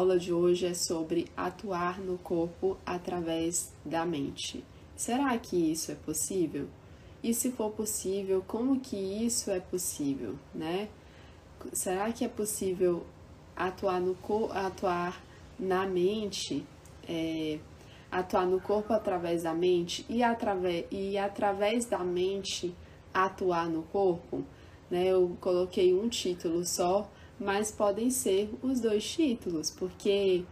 aula de hoje é sobre atuar no corpo através da mente. Será que isso é possível? E se for possível, como que isso é possível, né? Será que é possível atuar, no, atuar na mente, é, atuar no corpo através da mente e através, e através da mente atuar no corpo? Né? Eu coloquei um título só, mas podem ser os dois títulos, porque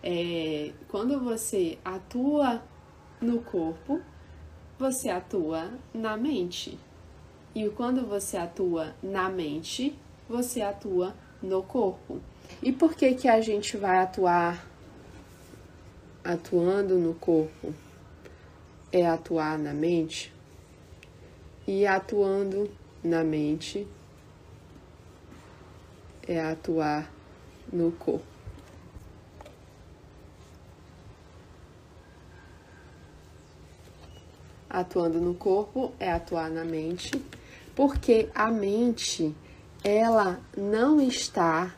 é, quando você atua no corpo, você atua na mente. E quando você atua na mente, você atua no corpo. E por que que a gente vai atuar atuando no corpo? É atuar na mente? E atuando na mente é atuar no corpo. Atuando no corpo é atuar na mente, porque a mente ela não está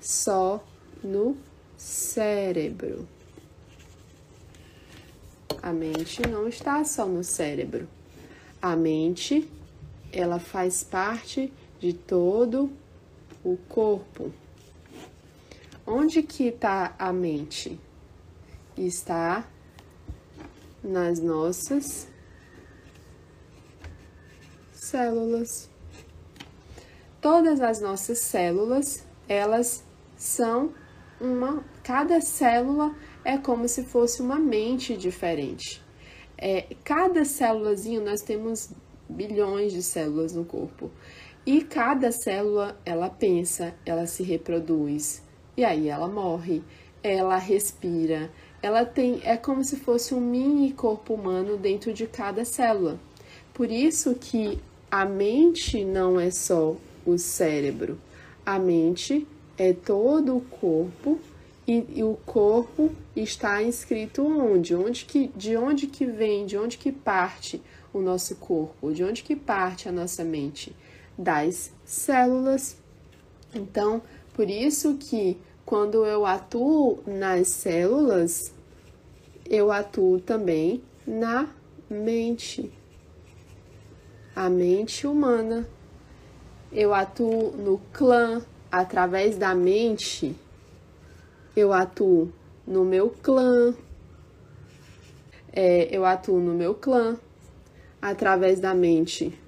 só no cérebro. A mente não está só no cérebro. A mente, ela faz parte de todo o corpo. Onde que está a mente? Está nas nossas células. Todas as nossas células, elas são uma. Cada célula é como se fosse uma mente diferente. É, cada célulazinha, nós temos bilhões de células no corpo. E cada célula, ela pensa, ela se reproduz. E aí ela morre, ela respira. Ela tem, é como se fosse um mini corpo humano dentro de cada célula. Por isso que a mente não é só o cérebro. A mente é todo o corpo e, e, o corpo está inscrito onde? onde que, de onde que vem, de onde que parte o nosso corpo, de onde que parte a nossa mente? Das células. Então, por isso que quando eu atuo nas células, eu atuo também na mente a mente humana. Eu atuo no clã através da mente. Eu atuo no meu clã. É, eu atuo no meu clã através da mente.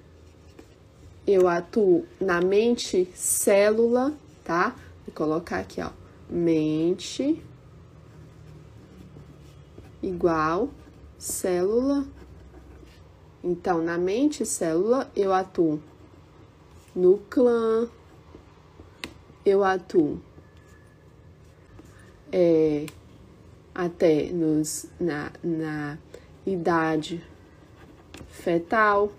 Eu atuo na mente célula, tá? Vou colocar aqui, ó. Mente igual célula então, na mente célula, eu atuo no clã, eu atuo é, até nos, na, na idade fetal,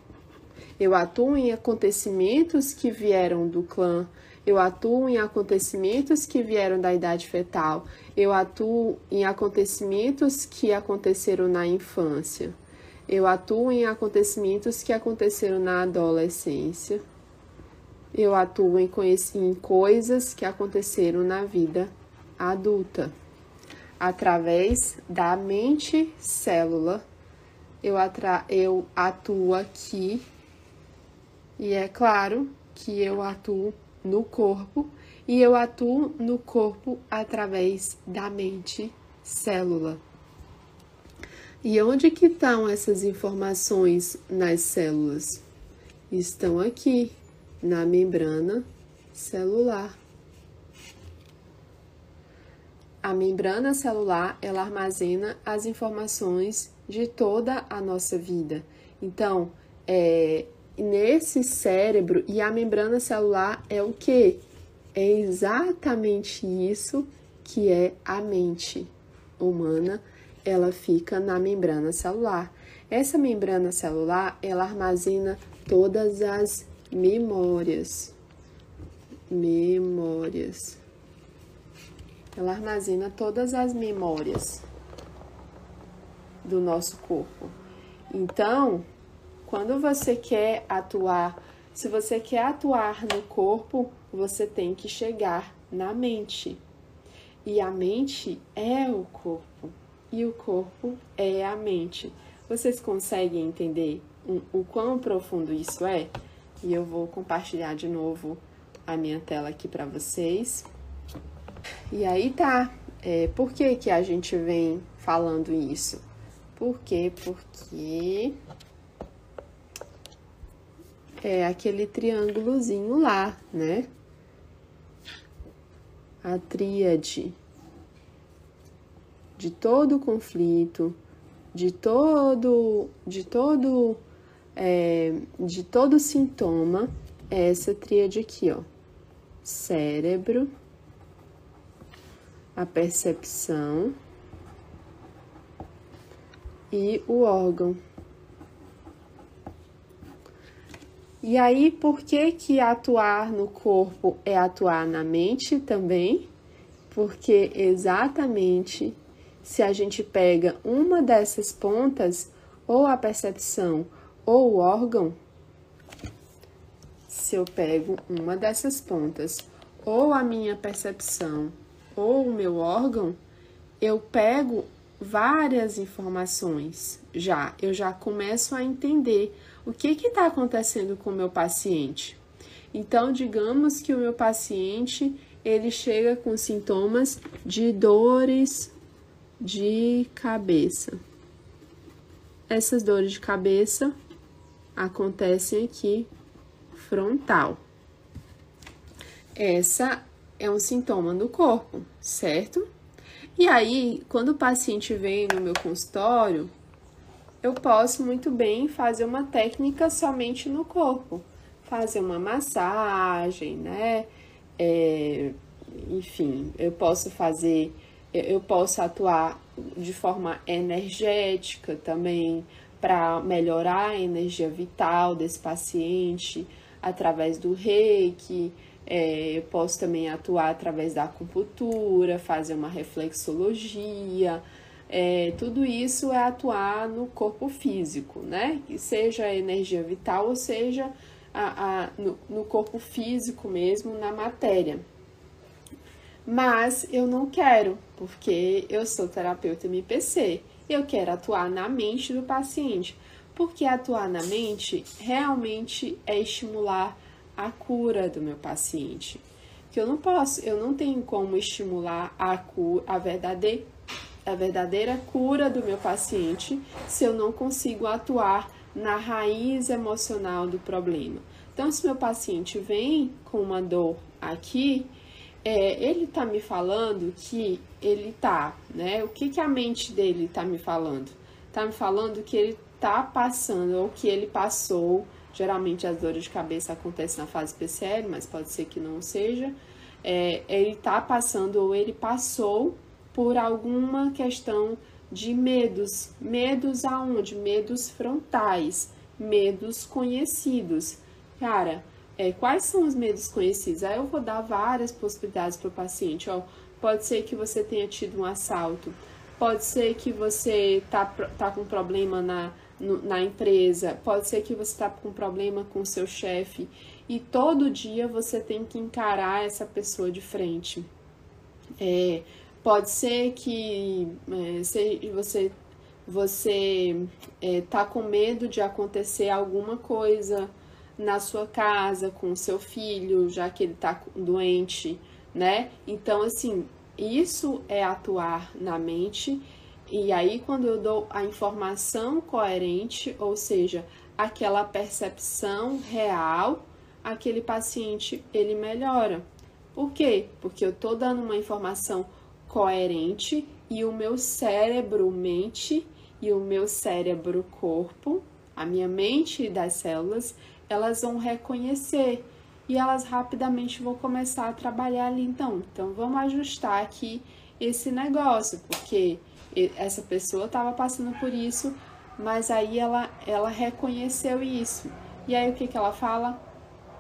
eu atuo em acontecimentos que vieram do clã, eu atuo em acontecimentos que vieram da idade fetal, eu atuo em acontecimentos que aconteceram na infância. Eu atuo em acontecimentos que aconteceram na adolescência. Eu atuo em, em coisas que aconteceram na vida adulta. Através da mente célula, eu, eu atuo aqui, e é claro que eu atuo no corpo, e eu atuo no corpo através da mente célula. E onde que estão essas informações nas células? Estão aqui, na membrana celular. A membrana celular, ela armazena as informações de toda a nossa vida. Então, é, nesse cérebro, e a membrana celular é o que? É exatamente isso que é a mente humana ela fica na membrana celular. Essa membrana celular, ela armazena todas as memórias. Memórias. Ela armazena todas as memórias do nosso corpo. Então, quando você quer atuar, se você quer atuar no corpo, você tem que chegar na mente. E a mente é o corpo. E o corpo é a mente. Vocês conseguem entender o, quão profundo isso é? E eu vou compartilhar de novo a minha tela aqui para vocês. E aí tá. É, por que, que a gente vem falando isso? Por quê? Porque é aquele triângulozinho lá, né? A tríade de todo conflito, de todo, de todo, é, de todo sintoma, é essa tríade aqui, ó. Cérebro, a percepção e o órgão. E aí, por que que atuar no corpo é atuar na mente também? Porque exatamente se a gente pega uma dessas pontas, ou a percepção ou o órgão, se eu pego uma dessas pontas, ou a minha percepção ou o meu órgão, eu pego várias informações já, eu já começo a entender o que está acontecendo com o meu paciente. Então, digamos que o meu paciente ele chega com sintomas de dores de cabeça. Essas dores de cabeça acontecem aqui frontal. Essa é um sintoma do corpo, certo? E aí, quando o paciente vem no meu consultório, eu posso muito bem fazer uma técnica somente no corpo, fazer uma massagem, né? É, enfim, eu posso fazer eu posso atuar de forma energética também para melhorar a energia vital desse paciente através do reiki. É, eu posso também atuar através da acupuntura, fazer uma reflexologia. É, tudo isso é atuar no corpo físico, né? Que seja a energia vital ou seja a, a no, no corpo físico mesmo, na matéria. Mas eu não quero, porque eu sou terapeuta MPC. Eu quero atuar na mente do paciente. Porque atuar na mente realmente é estimular a cura do meu paciente. Que eu não posso, eu não tenho como estimular a cura, a verdadeira, a verdadeira cura do meu paciente se eu não consigo atuar na raiz emocional do problema. Então, se meu paciente vem com uma dor aqui, é, ele tá me falando que ele tá, né? O que, que a mente dele tá me falando? Tá me falando que ele tá passando, ou que ele passou. Geralmente as dores de cabeça acontecem na fase PCL, mas pode ser que não seja. É, ele tá passando, ou ele passou por alguma questão de medos. Medos aonde? Medos frontais, medos conhecidos. Cara, é, quais são os medos conhecidos? Aí eu vou dar várias possibilidades para o paciente. Ó, pode ser que você tenha tido um assalto, pode ser que você tá, tá com problema na, no, na empresa, pode ser que você está com problema com o seu chefe e todo dia você tem que encarar essa pessoa de frente. É, pode ser que é, se você você é, tá com medo de acontecer alguma coisa na sua casa com o seu filho, já que ele está doente, né? Então, assim, isso é atuar na mente. E aí, quando eu dou a informação coerente, ou seja, aquela percepção real, aquele paciente ele melhora. Por quê? Porque eu tô dando uma informação coerente e o meu cérebro mente e o meu cérebro corpo, a minha mente das células, elas vão reconhecer e elas rapidamente vão começar a trabalhar ali. Então, então vamos ajustar aqui esse negócio, porque essa pessoa estava passando por isso, mas aí ela, ela reconheceu isso. E aí o que, que ela fala?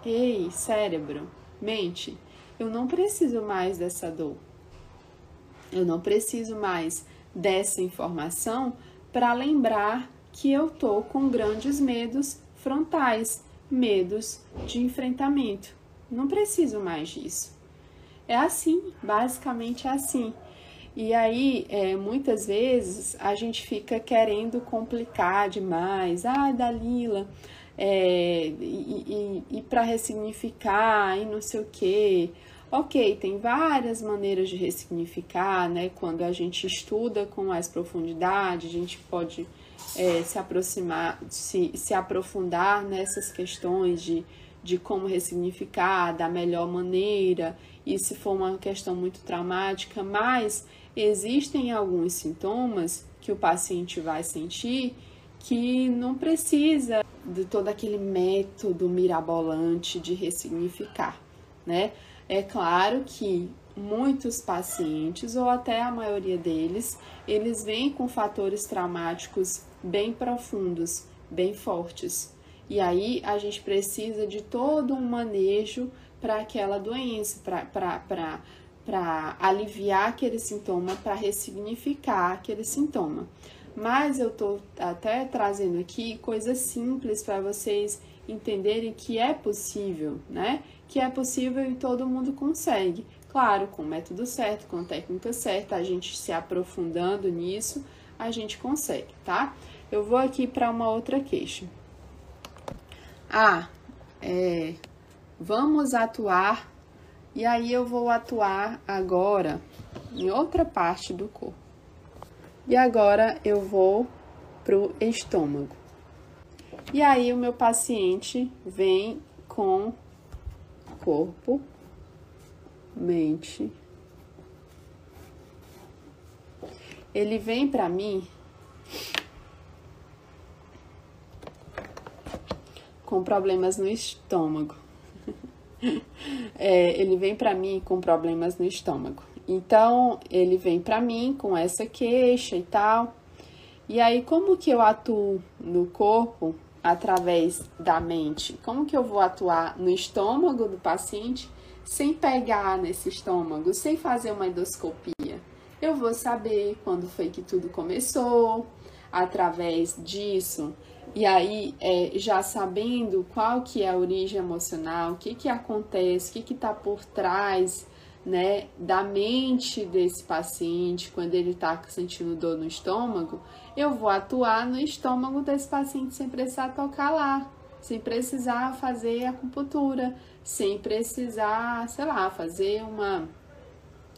Ei, cérebro, mente, eu não preciso mais dessa dor. Eu não preciso mais dessa informação para lembrar que eu tô com grandes medos frontais medos de enfrentamento. Não preciso mais disso. É assim, basicamente é assim. E aí, é, muitas vezes, a gente fica querendo complicar demais. Ah, Dalila, é, e, e, e para ressignificar, e não sei o quê. Ok, tem várias maneiras de ressignificar, né? Quando a gente estuda com mais profundidade, a gente pode é, se aproximar, se, se aprofundar nessas questões de, de como ressignificar da melhor maneira, e se for uma questão muito traumática, mas existem alguns sintomas que o paciente vai sentir que não precisa de todo aquele método mirabolante de ressignificar, né? É claro que muitos pacientes, ou até a maioria deles, eles vêm com fatores traumáticos bem profundos, bem fortes. E aí a gente precisa de todo um manejo para aquela doença, para aliviar aquele sintoma, para ressignificar aquele sintoma. Mas eu estou até trazendo aqui coisas simples para vocês entenderem que é possível, né? Que é possível e todo mundo consegue. Claro, com o método certo, com a técnica certa, a gente se aprofundando nisso, a gente consegue, tá? Eu vou aqui para uma outra queixa. Ah, é, vamos atuar, e aí eu vou atuar agora em outra parte do corpo. E agora eu vou pro estômago. E aí o meu paciente vem com corpo, mente. Ele vem para mim com problemas no estômago. é, ele vem para mim com problemas no estômago. Então, ele vem para mim com essa queixa e tal. E aí, como que eu atuo no corpo através da mente? Como que eu vou atuar no estômago do paciente sem pegar nesse estômago, sem fazer uma endoscopia? Eu vou saber quando foi que tudo começou, através disso. E aí, é, já sabendo qual que é a origem emocional, o que que acontece, o que está por trás né, da mente desse paciente quando ele está sentindo dor no estômago, eu vou atuar no estômago desse paciente sem precisar tocar lá, sem precisar fazer acupuntura, sem precisar, sei lá, fazer uma,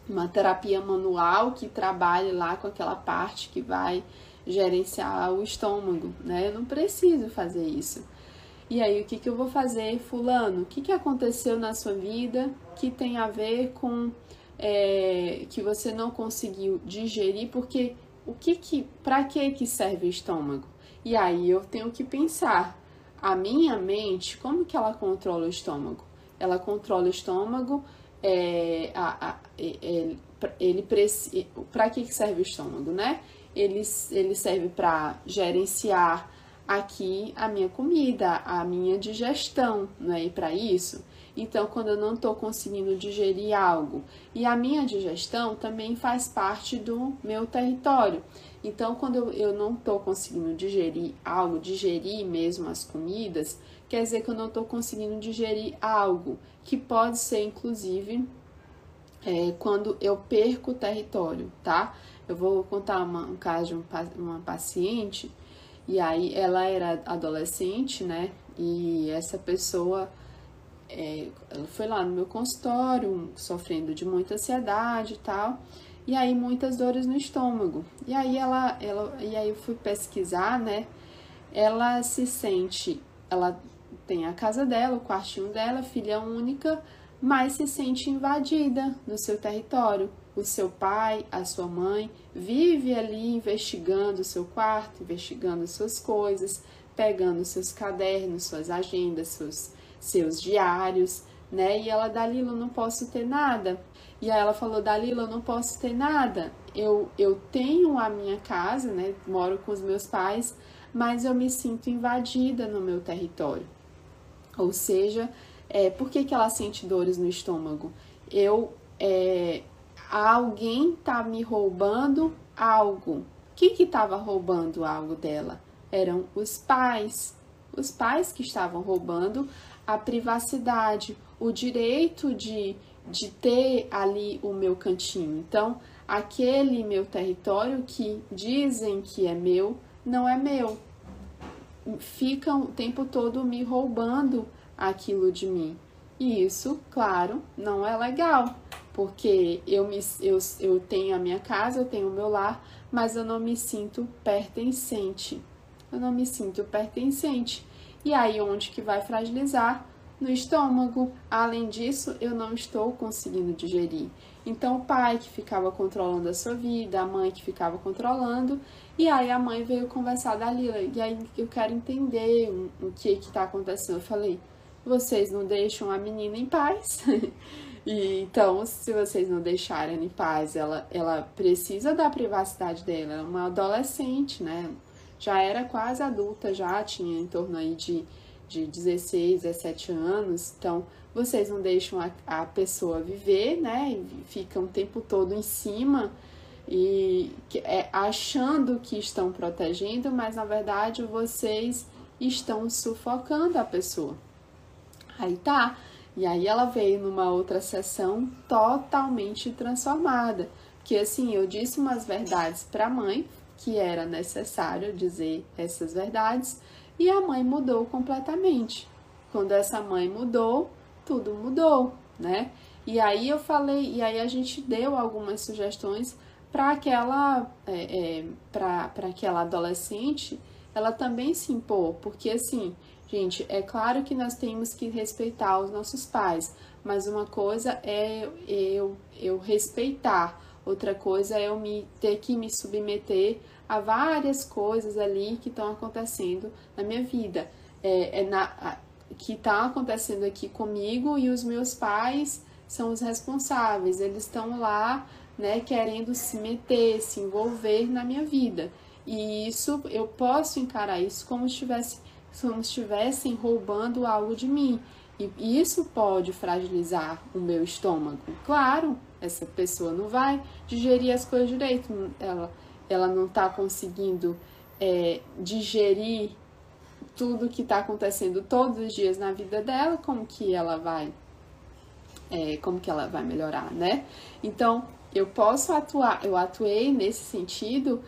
uma terapia manual que trabalhe lá com aquela parte que vai gerenciar o estômago, né? Eu não preciso fazer isso. E aí, o que, que eu vou fazer, Fulano? O que, que aconteceu na sua vida que tem a ver com é, que você não conseguiu digerir? Porque o que que, para que que serve o estômago? E aí eu tenho que pensar, a minha mente, como que ela controla o estômago? Ela controla o estômago, é, a, a, ele, ele para que que serve o estômago, né? Ele, ele serve para gerenciar aqui a minha comida, a minha digestão, não é? E para isso, então quando eu não estou conseguindo digerir algo, e a minha digestão também faz parte do meu território. Então, quando eu, não estou conseguindo digerir algo, digerir mesmo as comidas, quer dizer que eu não estou conseguindo digerir algo, que pode ser inclusive é, quando eu perco o território, tá? Eu vou contar uma, um caso de um, uma paciente e aí ela era adolescente, né? E essa pessoa é, foi lá no meu consultório, sofrendo de muita ansiedade e tal. E aí muitas dores no estômago. E aí ela, ela e aí eu fui pesquisar, né? Ela se sente, ela tem a casa dela, o quartinho dela, filha única, mas se sente invadida no seu território o seu pai, a sua mãe, vive ali investigando o seu quarto, investigando suas coisas, pegando seus cadernos, suas agendas, seus, seus diários, né? E ela, Dalila, eu não posso ter nada. E aí ela falou, Dalila, eu não posso ter nada. Eu, eu tenho a minha casa, né? Moro com os meus pais, mas eu me sinto invadida no meu território. Ou seja, é, por que, que ela sente dores no estômago? Eu é, alguém tá me roubando algo. O que que estava roubando algo dela? Eram os pais. Os pais que estavam roubando a privacidade, o direito de de ter ali o meu cantinho. Então, aquele meu território que dizem que é meu, não é meu. Ficam o tempo todo me roubando aquilo de mim. E isso, claro, não é legal, porque eu, me, eu, eu tenho a minha casa, eu tenho o meu lar, mas eu não me sinto pertencente. Eu não me sinto pertencente. E aí, onde que vai fragilizar? No estômago. Além disso, eu não estou conseguindo digerir. Então, o pai que ficava controlando a sua vida, a mãe que ficava controlando, e aí a mãe veio conversar da Lila. E aí eu quero entender o que que tá acontecendo. Eu falei, vocês não deixam a menina em paz. e, então, se vocês não deixarem em paz, ela, ela precisa da privacidade dela. Ela é uma adolescente, né? Já era quase adulta, já tinha em torno aí de, de 16, 17 anos. Então, vocês não deixam a, a pessoa viver, né? E ficam o tempo todo em cima e é, achando que estão protegendo, mas na verdade vocês estão sufocando a pessoa. Aí tá. E aí ela veio numa outra sessão totalmente transformada. Que assim, eu disse umas verdades para a mãe, que era necessário dizer essas verdades, e a mãe mudou completamente. Quando essa mãe mudou, tudo mudou, né? E aí eu falei, e aí a gente deu algumas sugestões para aquela, é, é, para aquela adolescente, ela também se impor, porque assim, Gente, é claro que nós temos que respeitar os nossos pais, mas uma coisa é eu, eu respeitar, outra coisa é eu me ter que me submeter a várias coisas ali que estão acontecendo na minha vida, é, é na, que está acontecendo aqui comigo e os meus pais são os responsáveis, eles estão lá, né, querendo se meter, se envolver na minha vida. E isso eu posso encarar isso como se estivesse como estivessem roubando algo de mim. E isso pode fragilizar o meu estômago. Claro, essa pessoa não vai digerir as coisas direito, ela, ela não está conseguindo é, digerir tudo que está acontecendo todos os dias na vida dela, como que ela vai, é, como que ela vai melhorar, né? Então, eu posso atuar, eu atuei nesse sentido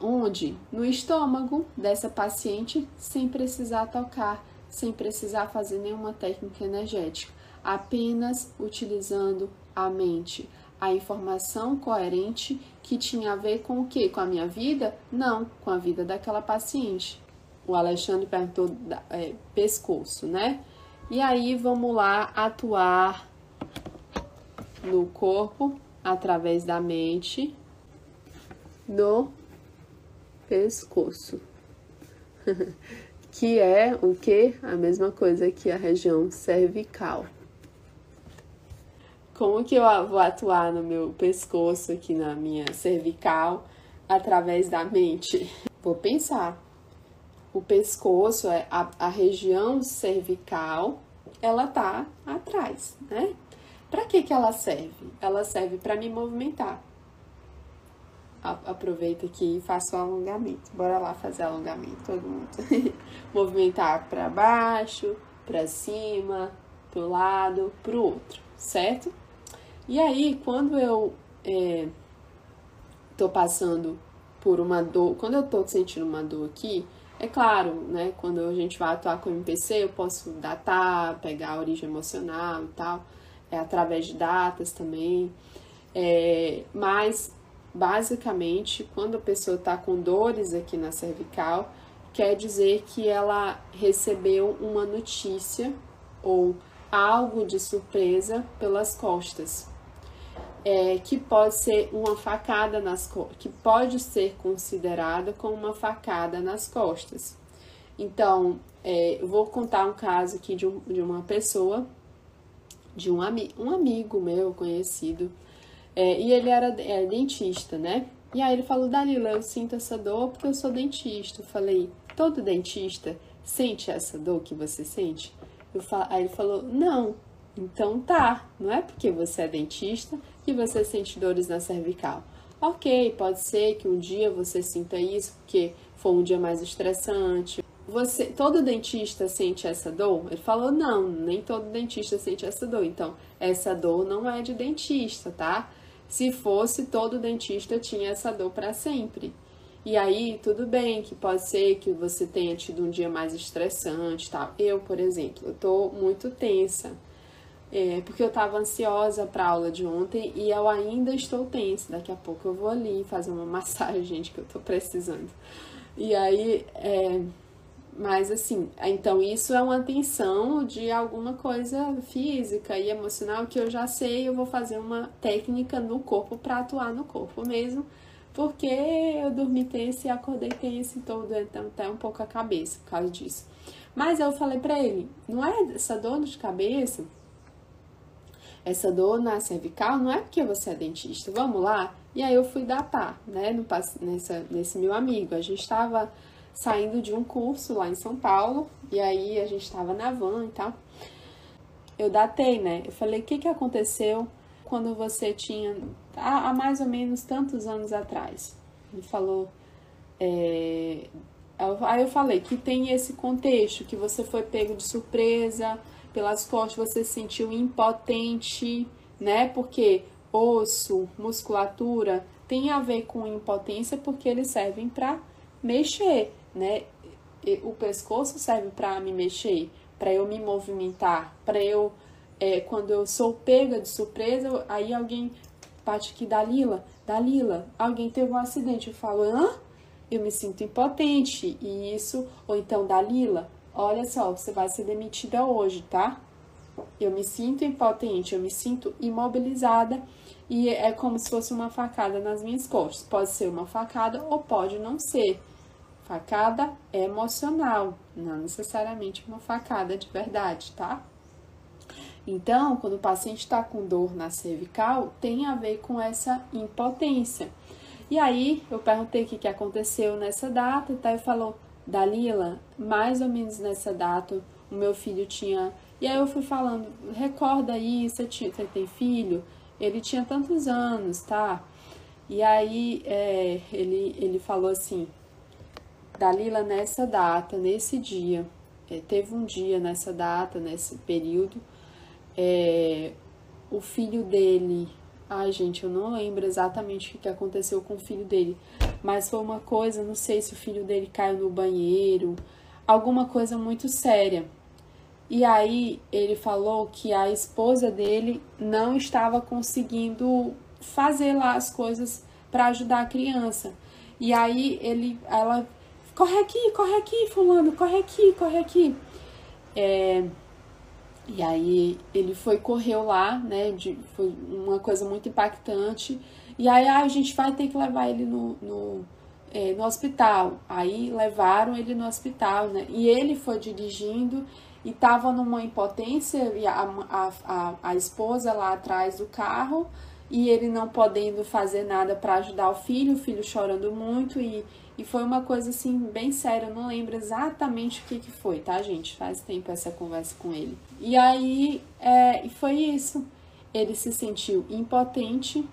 Onde? No estômago dessa paciente, sem precisar tocar, sem precisar fazer nenhuma técnica energética, apenas utilizando a mente. A informação coerente que tinha a ver com o que? Com a minha vida? Não, com a vida daquela paciente. O Alexandre perguntou é, pescoço, né? E aí vamos lá atuar no corpo através da mente no pescoço, que é o que? A mesma coisa que a região cervical. Como que eu vou atuar no meu pescoço, aqui na minha cervical, através da mente? Vou pensar. O pescoço, é a, a região cervical, ela tá atrás, né? Para que que ela serve? Ela serve para me movimentar aproveita aqui e faça o alongamento. Bora lá fazer alongamento, todo mundo. Movimentar para baixo, para cima, pro lado, pro outro, certo? E aí, quando eu é, tô passando por uma dor, quando eu tô sentindo uma dor aqui, é claro, né? Quando a gente vai atuar com o MPC, eu posso datar, pegar a origem emocional e tal, é através de datas também. É, mas basicamente, quando a pessoa está com dores aqui na cervical, quer dizer que ela recebeu uma notícia ou algo de surpresa pelas costas. É, que pode ser uma facada nas que pode ser considerada como uma facada nas costas. Então, é, eu vou contar um caso aqui de, um, de uma pessoa, de um, ami um amigo meu conhecido, é, e ele era é, dentista, né? E aí ele falou, Dalila, eu sinto essa dor porque eu sou dentista. Eu falei, todo dentista sente essa dor que você sente? Aí ele falou, não. Então tá, não é porque você é dentista que você sente dores na cervical. Ok, pode ser que um dia você sinta isso porque foi um dia mais estressante, você, todo dentista sente essa dor? Ele falou, não, nem todo dentista sente essa dor. Então, essa dor não é de dentista, tá? Se fosse, todo dentista tinha essa dor para sempre. E aí, tudo bem que pode ser que você tenha tido um dia mais estressante, tal. Eu, por exemplo, eu tô muito tensa. É, porque eu tava ansiosa para a aula de ontem e eu ainda estou tensa. Daqui a pouco eu vou ali fazer uma massagem, gente, que eu tô precisando. E aí, é, mas assim, então isso é uma tensão de alguma coisa física e emocional que eu já sei, eu vou fazer uma técnica no corpo para atuar no corpo mesmo, porque eu dormi tenso e acordei tenso e todo, então até um pouco a cabeça por causa disso. Mas eu falei para ele, não é essa dor de cabeça, essa dor na cervical, não é porque você é dentista, vamos lá? E aí eu fui datar, né, no, nessa, nesse meu amigo, a gente estava saindo de um curso lá em São Paulo, e aí a gente estava na van e tal. Eu datei, né? Eu falei, o que, que aconteceu quando você tinha, há, há mais ou menos tantos anos atrás? Ele falou, é... aí eu falei que tem esse contexto, que você foi pego de surpresa, pelas costas você se sentiu impotente, né? Porque osso, musculatura tem a ver com impotência porque eles servem para mexer né? O pescoço serve para me mexer, para eu me movimentar, para eu, é, quando eu sou pega de surpresa, aí alguém bate aqui, Dalila, Dalila, alguém teve um acidente. Eu falo, hã? Eu me sinto impotente. E isso, ou então, Dalila, olha só, você vai ser demitida hoje, tá? Eu me sinto impotente, eu me sinto imobilizada e é como se fosse uma facada nas minhas costas. Pode ser uma facada ou pode não ser. Facada é emocional, não necessariamente uma facada de verdade, tá? Então, quando o paciente está com dor na cervical, tem a ver com essa impotência. E aí, eu perguntei o que, que aconteceu nessa data, e tá? Ele falou, Dalila, mais ou menos nessa data, o meu filho tinha. E aí eu fui falando, recorda aí, você, tinha, você tem filho? Ele tinha tantos anos, tá? E aí é, ele, ele falou assim: Dalila, nessa data, nesse dia, é, teve um dia nessa data, nesse período, é, o filho dele. Ai, gente, eu não lembro exatamente o que aconteceu com o filho dele, mas foi uma coisa, não sei se o filho dele caiu no banheiro, alguma coisa muito séria. E aí ele falou que a esposa dele não estava conseguindo fazer lá as coisas para ajudar a criança. E aí ele, ela corre aqui, corre aqui, fulano, corre aqui, corre aqui. É, e aí ele foi, correu lá, né? De, foi uma coisa muito impactante. E aí ah, a gente vai ter que levar ele no, no, é, no hospital. Aí levaram ele no hospital, né? E ele foi dirigindo e tava numa impotência, e a, a, a, a esposa lá atrás do carro, e ele não podendo fazer nada para ajudar o filho, o filho chorando muito e e foi uma coisa assim bem séria, eu não lembro exatamente o que, que foi, tá, gente? Faz tempo essa conversa com ele. E aí é, foi isso. Ele se sentiu impotente,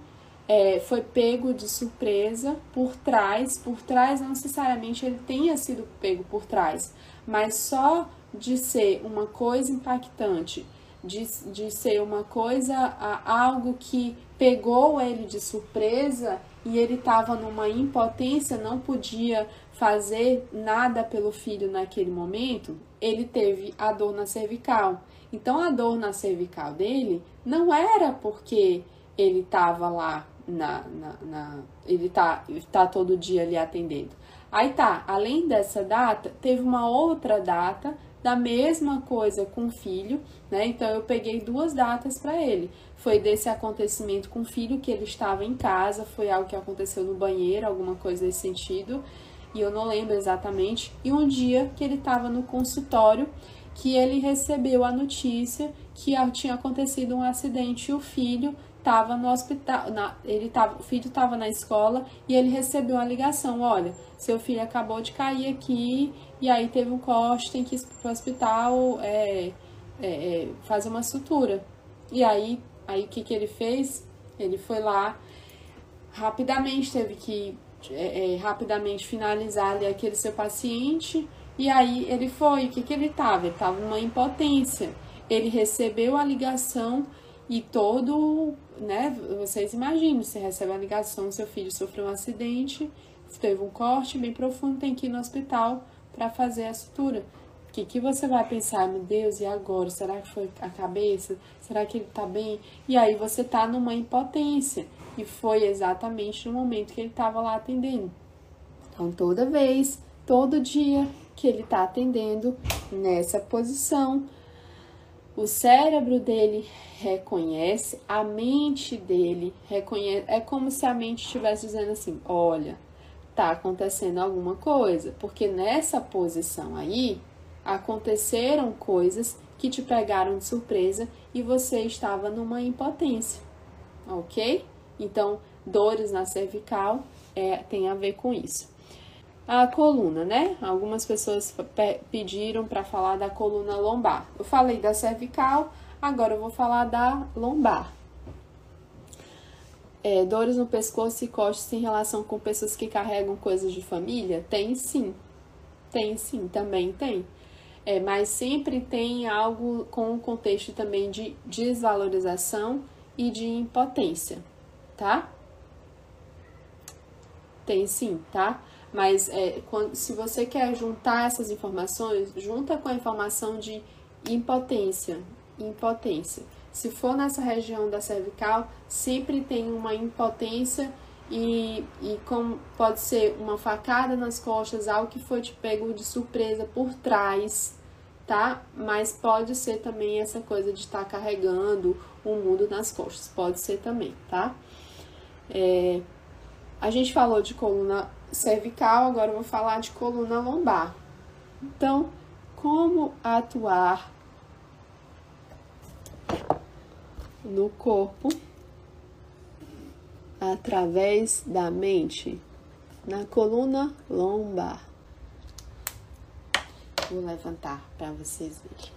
é, foi pego de surpresa por trás. Por trás, não necessariamente ele tenha sido pego por trás, mas só de ser uma coisa impactante, de, de ser uma coisa, algo que pegou ele de surpresa e ele estava numa impotência, não podia fazer nada pelo filho naquele momento, ele teve a dor na cervical. Então a dor na cervical dele não era porque ele estava lá na, na, na, ele tá, tá todo dia ali atendendo. Aí tá, além dessa data, teve uma outra data da mesma coisa com o filho, né? Então eu peguei duas datas para ele foi desse acontecimento com o filho que ele estava em casa, foi algo que aconteceu no banheiro, alguma coisa desse sentido, e eu não lembro exatamente. E um dia que ele estava no consultório, que ele recebeu a notícia que tinha acontecido um acidente e o filho estava no hospital, na, ele tava, o filho estava na escola e ele recebeu uma ligação, olha, seu filho acabou de cair aqui e aí teve um corte, tem que ir para o hospital é, é, é, fazer uma sutura. E aí Aí o que, que ele fez? Ele foi lá, rapidamente teve que é, é, rapidamente finalizar ali aquele seu paciente E aí ele foi, o que, que ele estava? Ele estava numa impotência. Ele recebeu a ligação e todo, né? Vocês imaginam, você recebe a ligação, seu filho sofreu um acidente, teve um corte bem profundo, tem que ir no hospital para fazer a sutura. Que, que você vai pensar, meu Deus, e agora? Será que foi a cabeça? Será que ele tá bem? E aí você tá numa impotência. E foi exatamente no momento que ele estava lá atendendo. Então, toda vez, todo dia que ele está atendendo nessa posição, o cérebro dele reconhece, a mente dele reconhece. É como se a mente estivesse dizendo assim: olha, tá acontecendo alguma coisa, porque nessa posição aí aconteceram coisas que te pegaram de surpresa e você estava numa impotência, ok? Então, dores na cervical é, tem a ver com isso. A coluna, né? Algumas pessoas pediram para falar da coluna lombar. Eu falei da cervical, agora eu vou falar da lombar. É, dores no pescoço e costas em relação com pessoas que carregam coisas de família? Tem sim. Tem sim, também tem. É, mas sempre tem algo com um contexto também de desvalorização e de impotência, tá? Tem sim, tá? Mas é, quando, se você quer juntar essas informações, junta com a informação de impotência. Impotência. Se for nessa região da cervical, sempre tem uma impotência e, e como pode ser uma facada nas costas, algo que foi te pego de surpresa por trás, tá? Mas pode ser também essa coisa de estar tá carregando o mundo nas costas, pode ser também, tá? É, a gente falou de coluna cervical, agora eu vou falar de coluna lombar. Então, como atuar no corpo através da mente na coluna lombar. Vou levantar para vocês verem.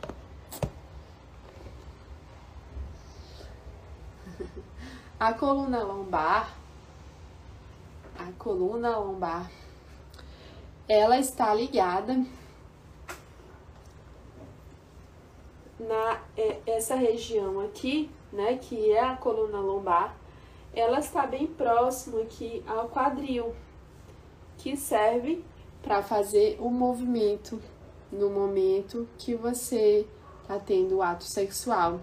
A coluna lombar a coluna lombar, ela está ligada na é, essa região aqui, né, que é a coluna lombar, ela está bem próximo aqui ao quadril, que serve para fazer o movimento no momento que você está tendo o ato sexual.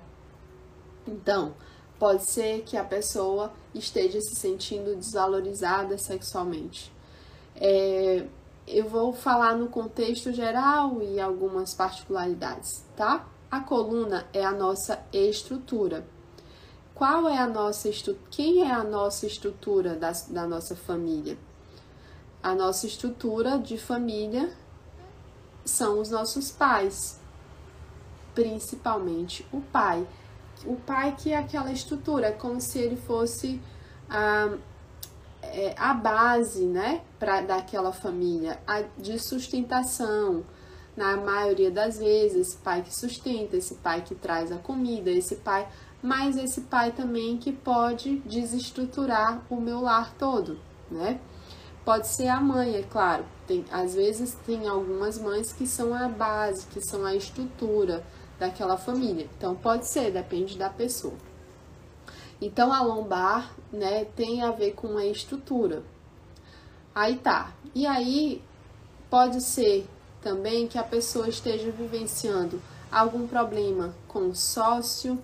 Então, Pode ser que a pessoa esteja se sentindo desvalorizada sexualmente. É, eu vou falar no contexto geral e algumas particularidades, tá? A coluna é a nossa estrutura. Qual é a nossa estrutura? Quem é a nossa estrutura da, da nossa família? A nossa estrutura de família são os nossos pais, principalmente o pai o pai que é aquela estrutura, como se ele fosse a, é, a base, né, para daquela família, a, de sustentação. Na maioria das vezes, esse pai que sustenta, esse pai que traz a comida, esse pai, mas esse pai também que pode desestruturar o meu lar todo, né? Pode ser a mãe, é claro. Tem, às vezes tem algumas mães que são a base, que são a estrutura, daquela família. Então pode ser, depende da pessoa. Então a lombar, né, tem a ver com a estrutura. Aí tá. E aí pode ser também que a pessoa esteja vivenciando algum problema com sócio,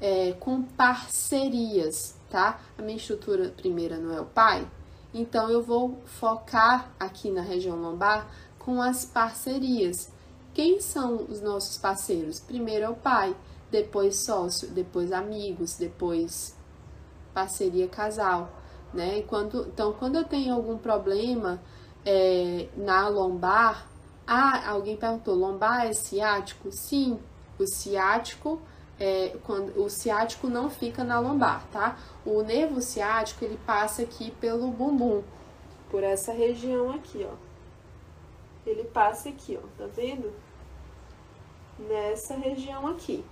é, com parcerias, tá? A minha estrutura primeira não é o pai, então eu vou focar aqui na região lombar com as parcerias. Quem são os nossos parceiros? Primeiro é o pai, depois sócio, depois amigos, depois parceria casal, né? Quando, então, quando eu tenho algum problema é, na lombar, ah, alguém perguntou, lombar é ciático? Sim, o ciático é, quando o ciático não fica na lombar, tá? O nervo ciático ele passa aqui pelo bumbum, por essa região aqui, ó ele passa aqui, ó, tá vendo? Nessa região aqui.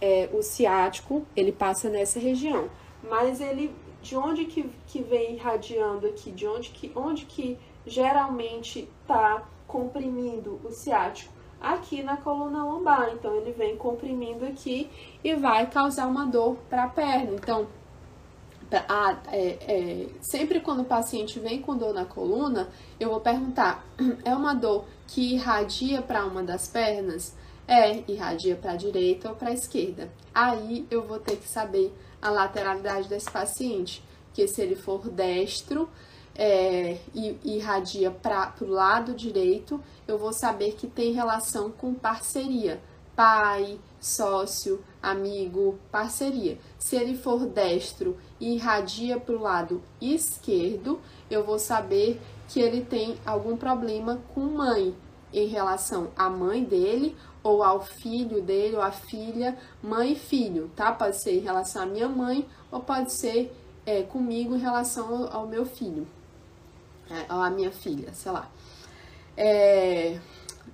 É, o ciático, ele passa nessa região. Mas ele, de onde que, que vem irradiando aqui? De onde que, onde que geralmente tá comprimindo o ciático aqui na coluna lombar. Então, ele vem comprimindo aqui e vai causar uma dor para a perna. Então, é, é, sempre quando o paciente vem com dor na coluna, eu vou perguntar: é uma dor que irradia para uma das pernas? É, irradia para a direita ou para a esquerda. Aí eu vou ter que saber a lateralidade desse paciente, que se ele for destro, é, e irradia para o lado direito, eu vou saber que tem relação com parceria, pai, sócio, amigo, parceria. Se ele for destro e irradia para o lado esquerdo, eu vou saber que ele tem algum problema com mãe em relação à mãe dele ou ao filho dele ou à filha, mãe e filho, tá? Pode ser em relação à minha mãe ou pode ser é, comigo em relação ao, ao meu filho a minha filha, sei lá. É,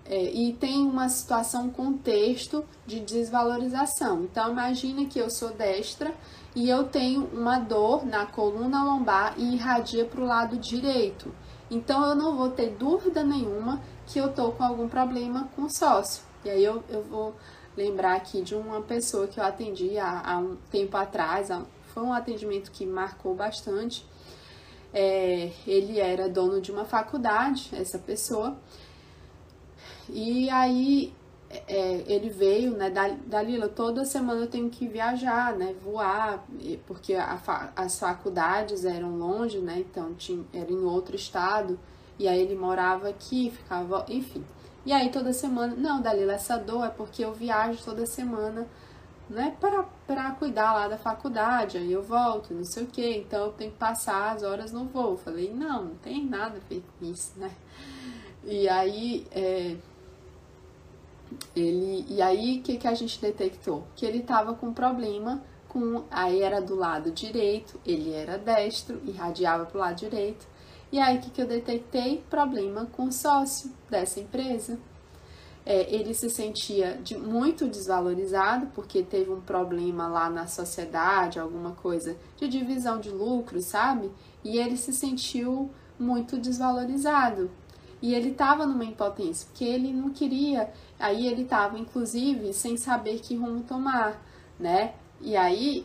é, e tem uma situação, um contexto de desvalorização. Então, imagina que eu sou destra e eu tenho uma dor na coluna lombar e irradia para o lado direito. Então, eu não vou ter dúvida nenhuma que eu tô com algum problema com o sócio. E aí, eu, eu vou lembrar aqui de uma pessoa que eu atendi há, há um tempo atrás, foi um atendimento que marcou bastante é, ele era dono de uma faculdade, essa pessoa, e aí é, ele veio, né, Dalila, toda semana eu tenho que viajar, né, voar, porque a, as faculdades eram longe, né, então tinha, era em outro estado, e aí ele morava aqui, ficava, enfim. E aí toda semana, não, Dalila, essa dor é porque eu viajo toda semana né, para cuidar lá da faculdade, aí eu volto, não sei o que, então eu tenho que passar as horas no voo. Falei, não, não tem nada a ver com isso, né? E aí, é, ele, e aí, o que, que a gente detectou? Que ele tava com problema com, aí era do lado direito, ele era destro, irradiava pro lado direito, e aí, o que, que eu detectei? Problema com o sócio dessa empresa é, ele se sentia de, muito desvalorizado porque teve um problema lá na sociedade, alguma coisa de divisão de lucros, sabe? E ele se sentiu muito desvalorizado. E ele estava numa impotência, porque ele não queria, aí ele estava inclusive sem saber que rumo tomar, né? E aí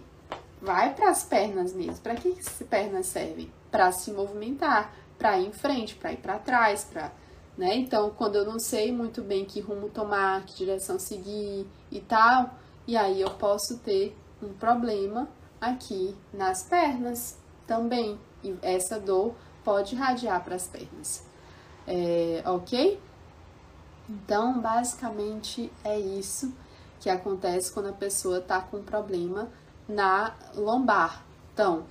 vai para as pernas mesmo. Para que, as pernas servem? Para se movimentar, para ir em frente, para ir para trás, para né? Então, quando eu não sei muito bem que rumo tomar, que direção seguir e tal, e aí eu posso ter um problema aqui nas pernas também. E essa dor pode irradiar para as pernas. É, ok? Então, basicamente é isso que acontece quando a pessoa está com um problema na lombar. Então,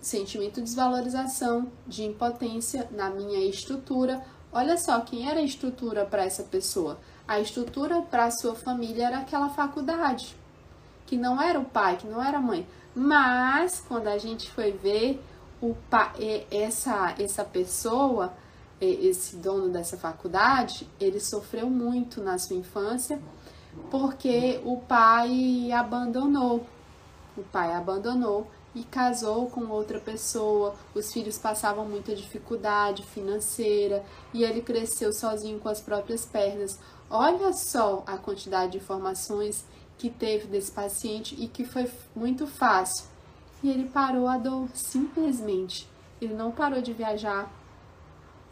sentimento de desvalorização, de impotência na minha estrutura Olha só, quem era a estrutura para essa pessoa? A estrutura para a sua família era aquela faculdade, que não era o pai, que não era a mãe. Mas quando a gente foi ver o pai, essa essa pessoa, esse dono dessa faculdade, ele sofreu muito na sua infância porque o pai abandonou. O pai abandonou e casou com outra pessoa, os filhos passavam muita dificuldade financeira e ele cresceu sozinho com as próprias pernas. Olha só a quantidade de informações que teve desse paciente e que foi muito fácil. E ele parou a dor simplesmente. Ele não parou de viajar,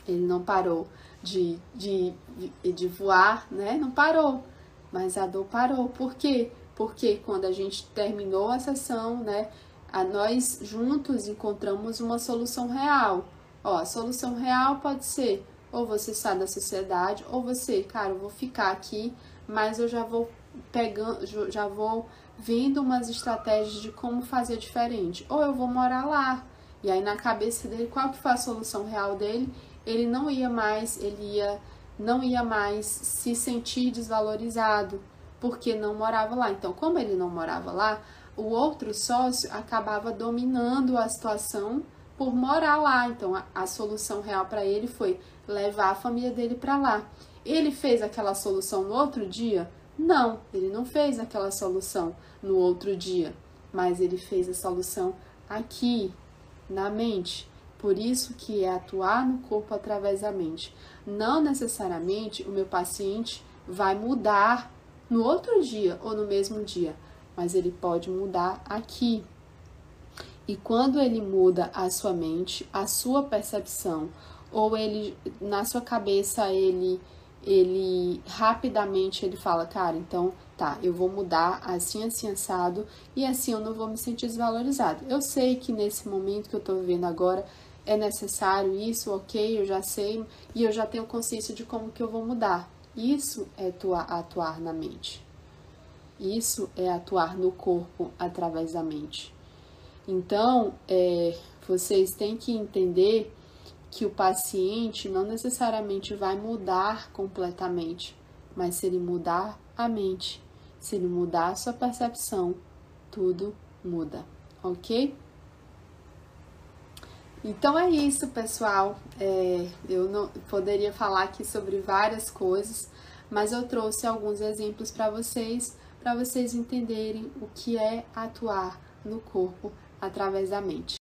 ele não parou de, de, de voar, né? Não parou, mas a dor parou. Por quê? Porque quando a gente terminou a sessão, né? A nós juntos encontramos uma solução real. Ó, a solução real pode ser ou você sai da sociedade, ou você, cara, eu vou ficar aqui, mas eu já vou pegando, já vou vendo umas estratégias de como fazer diferente, ou eu vou morar lá. E aí na cabeça dele, qual que foi a solução real dele? Ele não ia mais, ele ia não ia mais se sentir desvalorizado, porque não morava lá. Então, como ele não morava lá, o outro sócio acabava dominando a situação por morar lá. Então, a, a solução real para ele foi levar a família dele para lá. Ele fez aquela solução no outro dia? Não, ele não fez aquela solução no outro dia, mas ele fez a solução aqui, na mente. Por isso que é atuar no corpo através da mente. Não necessariamente o meu paciente vai mudar no outro dia ou no mesmo dia, mas ele pode mudar aqui. E quando ele muda a sua mente, a sua percepção, ou ele na sua cabeça ele ele rapidamente ele fala, cara, então tá, eu vou mudar assim, assim, assado, e assim eu não vou me sentir desvalorizado. Eu sei que nesse momento que eu tô vivendo agora é necessário isso, ok, eu já sei, e eu já tenho consciência de como que eu vou mudar. Isso é atuar, atuar na mente. Isso é atuar no corpo através da mente. Então, é, vocês têm que entender que o paciente não necessariamente vai mudar completamente, mas se ele mudar a mente, se ele mudar a sua percepção, tudo muda, ok? Então é isso, pessoal. É, eu não poderia falar aqui sobre várias coisas, mas eu trouxe alguns exemplos para vocês, para vocês entenderem o que é atuar no corpo através da mente.